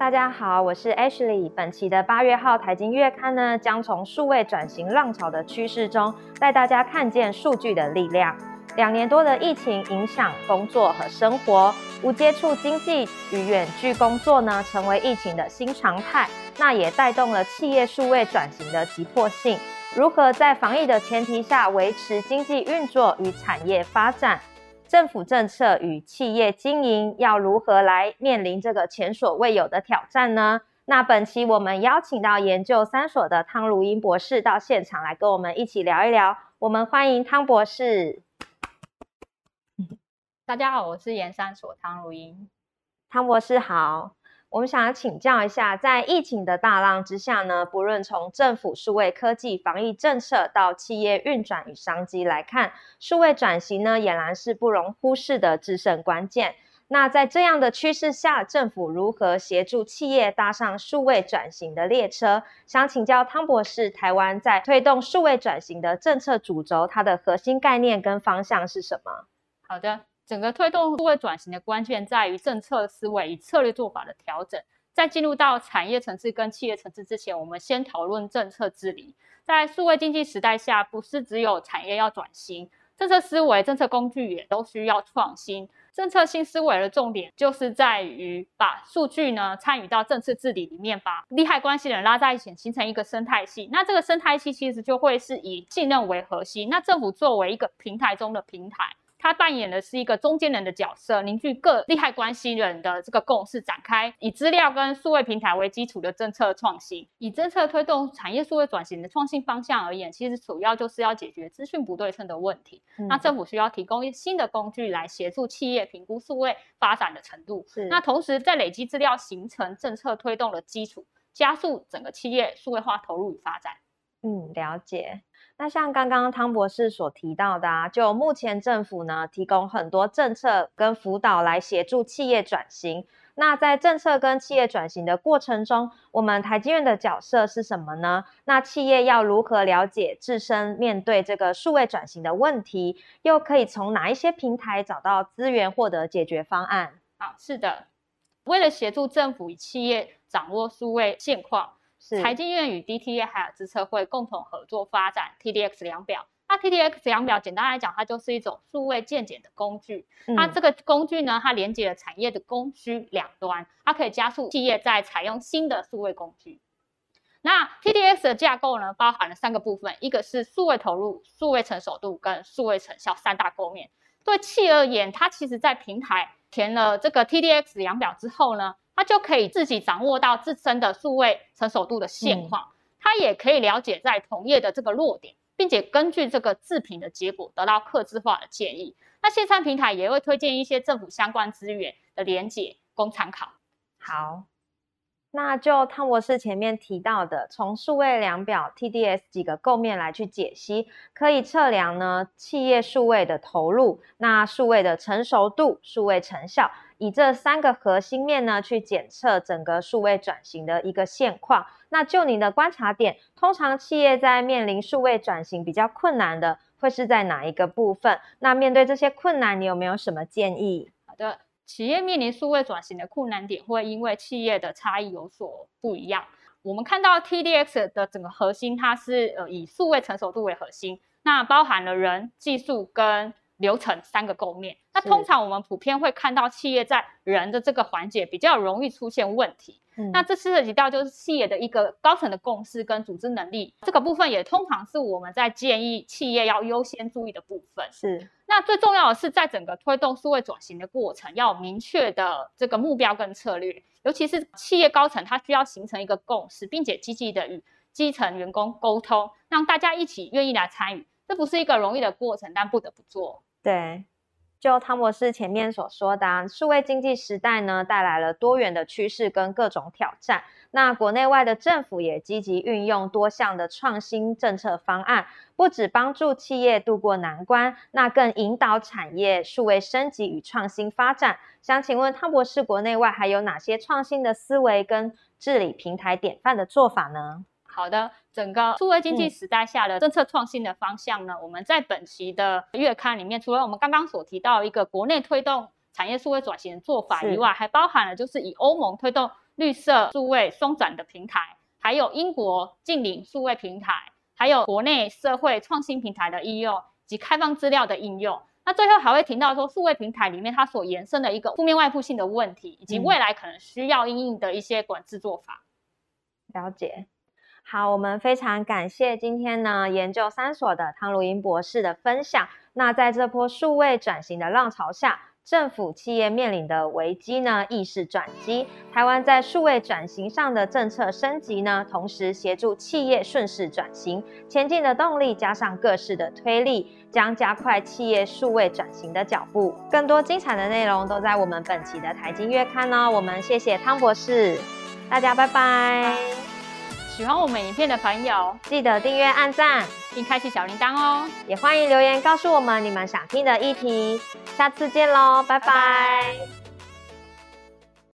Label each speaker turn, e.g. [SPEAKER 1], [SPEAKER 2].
[SPEAKER 1] 大家好，我是 Ashley。本期的八月号财经月刊呢，将从数位转型浪潮的趋势中，带大家看见数据的力量。两年多的疫情影响工作和生活，无接触经济与远距工作呢，成为疫情的新常态。那也带动了企业数位转型的急迫性。如何在防疫的前提下维持经济运作与产业发展？政府政策与企业经营要如何来面临这个前所未有的挑战呢？那本期我们邀请到研究三所的汤如英博士到现场来跟我们一起聊一聊。我们欢迎汤博士。
[SPEAKER 2] 大家好，我是研三所汤如英。
[SPEAKER 1] 汤博士好。我们想要请教一下，在疫情的大浪之下呢，不论从政府数位科技防疫政策到企业运转与商机来看，数位转型呢，俨然是不容忽视的制胜关键。那在这样的趋势下，政府如何协助企业搭上数位转型的列车？想请教汤博士，台湾在推动数位转型的政策主轴，它的核心概念跟方向是什么？
[SPEAKER 2] 好的。整个推动数位转型的关键在于政策思维与策略做法的调整。在进入到产业层次跟企业层次之前，我们先讨论政策治理。在数位经济时代下，不是只有产业要转型，政策思维、政策工具也都需要创新。政策新思维的重点就是在于把数据呢参与到政策治理里面，把利害关系人拉在一起，形成一个生态系。那这个生态系其实就会是以信任为核心，那政府作为一个平台中的平台。他扮演的是一个中间人的角色，凝聚各利害关系人的这个共识，展开以资料跟数位平台为基础的政策创新。以政策推动产业数位转型的创新方向而言，其实主要就是要解决资讯不对称的问题。那政府需要提供新的工具来协助企业评估数位发展的程度。那同时在累积资料，形成政策推动的基础，加速整个企业数位化投入与发展。
[SPEAKER 1] 嗯，了解。那像刚刚汤博士所提到的啊，就目前政府呢提供很多政策跟辅导来协助企业转型。那在政策跟企业转型的过程中，我们台积院的角色是什么呢？那企业要如何了解自身面对这个数位转型的问题，又可以从哪一些平台找到资源获得解决方案？
[SPEAKER 2] 好，是的，为了协助政府与企业掌握数位现况。财经院与 DTA 还有资策会共同合作发展 TDX 量表。那 TDX 量表简单来讲，它就是一种数位鉴检的工具。那这个工具呢，它连接了产业的供需两端，它可以加速企业在采用新的数位工具。那 TDX 的架构呢，包含了三个部分，一个是数位投入、数位成熟度跟数位成效三大构面。对企业而言，它其实在平台填了这个 TDX 量表之后呢。他就可以自己掌握到自身的数位成熟度的现况，他也可以了解在同业的这个弱点，并且根据这个自评的结果得到客制化的建议。那线上平台也会推荐一些政府相关资源的连结供参考。
[SPEAKER 1] 好，那就汤博士前面提到的，从数位量表 TDS 几个构面来去解析，可以测量呢企业数位的投入，那数位的成熟度、数位成效。以这三个核心面呢，去检测整个数位转型的一个现况。那就您的观察点，通常企业在面临数位转型比较困难的，会是在哪一个部分？那面对这些困难，你有没有什么建议？
[SPEAKER 2] 好的，企业面临数位转型的困难点，会因为企业的差异有所不一样。我们看到 TDX 的整个核心，它是呃以数位成熟度为核心，那包含了人、技术跟。流程三个构面，那通常我们普遍会看到企业在人的这个环节比较容易出现问题。那这涉及到就是企业的一个高层的共识跟组织能力，这个部分也通常是我们在建议企业要优先注意的部分。
[SPEAKER 1] 是，
[SPEAKER 2] 那最重要的是在整个推动数位转型的过程，要明确的这个目标跟策略，尤其是企业高层，它需要形成一个共识，并且积极的与基层员工沟通，让大家一起愿意来参与。这不是一个容易的过程，但不得不做。
[SPEAKER 1] 对，就汤博士前面所说的，数位经济时代呢，带来了多元的趋势跟各种挑战。那国内外的政府也积极运用多项的创新政策方案，不止帮助企业渡过难关，那更引导产业数位升级与创新发展。想请问汤博士，国内外还有哪些创新的思维跟治理平台典范的做法呢？
[SPEAKER 2] 好的，整个数位经济时代下的政策创新的方向呢，我们在本期的月刊里面，除了我们刚刚所提到一个国内推动产业数位转型的做法以外，还包含了就是以欧盟推动绿色数位双转的平台，还有英国近邻数位平台，还有国内社会创新平台的应用及开放资料的应用。那最后还会提到说，数位平台里面它所延伸的一个负面外部性的问题，以及未来可能需要应用的一些管制做法。
[SPEAKER 1] 了解。好，我们非常感谢今天呢研究三所的汤如英博士的分享。那在这波数位转型的浪潮下，政府企业面临的危机呢亦是转机。台湾在数位转型上的政策升级呢，同时协助企业顺势转型前进的动力，加上各式的推力，将加快企业数位转型的脚步。更多精彩的内容都在我们本期的财经月刊哦。我们谢谢汤博士，大家拜拜。
[SPEAKER 2] 喜欢我们影片的朋友，
[SPEAKER 1] 记得订阅、按赞，
[SPEAKER 2] 并开启小铃铛哦。
[SPEAKER 1] 也欢迎留言告诉我们你们想听的议题。下次见喽，拜拜。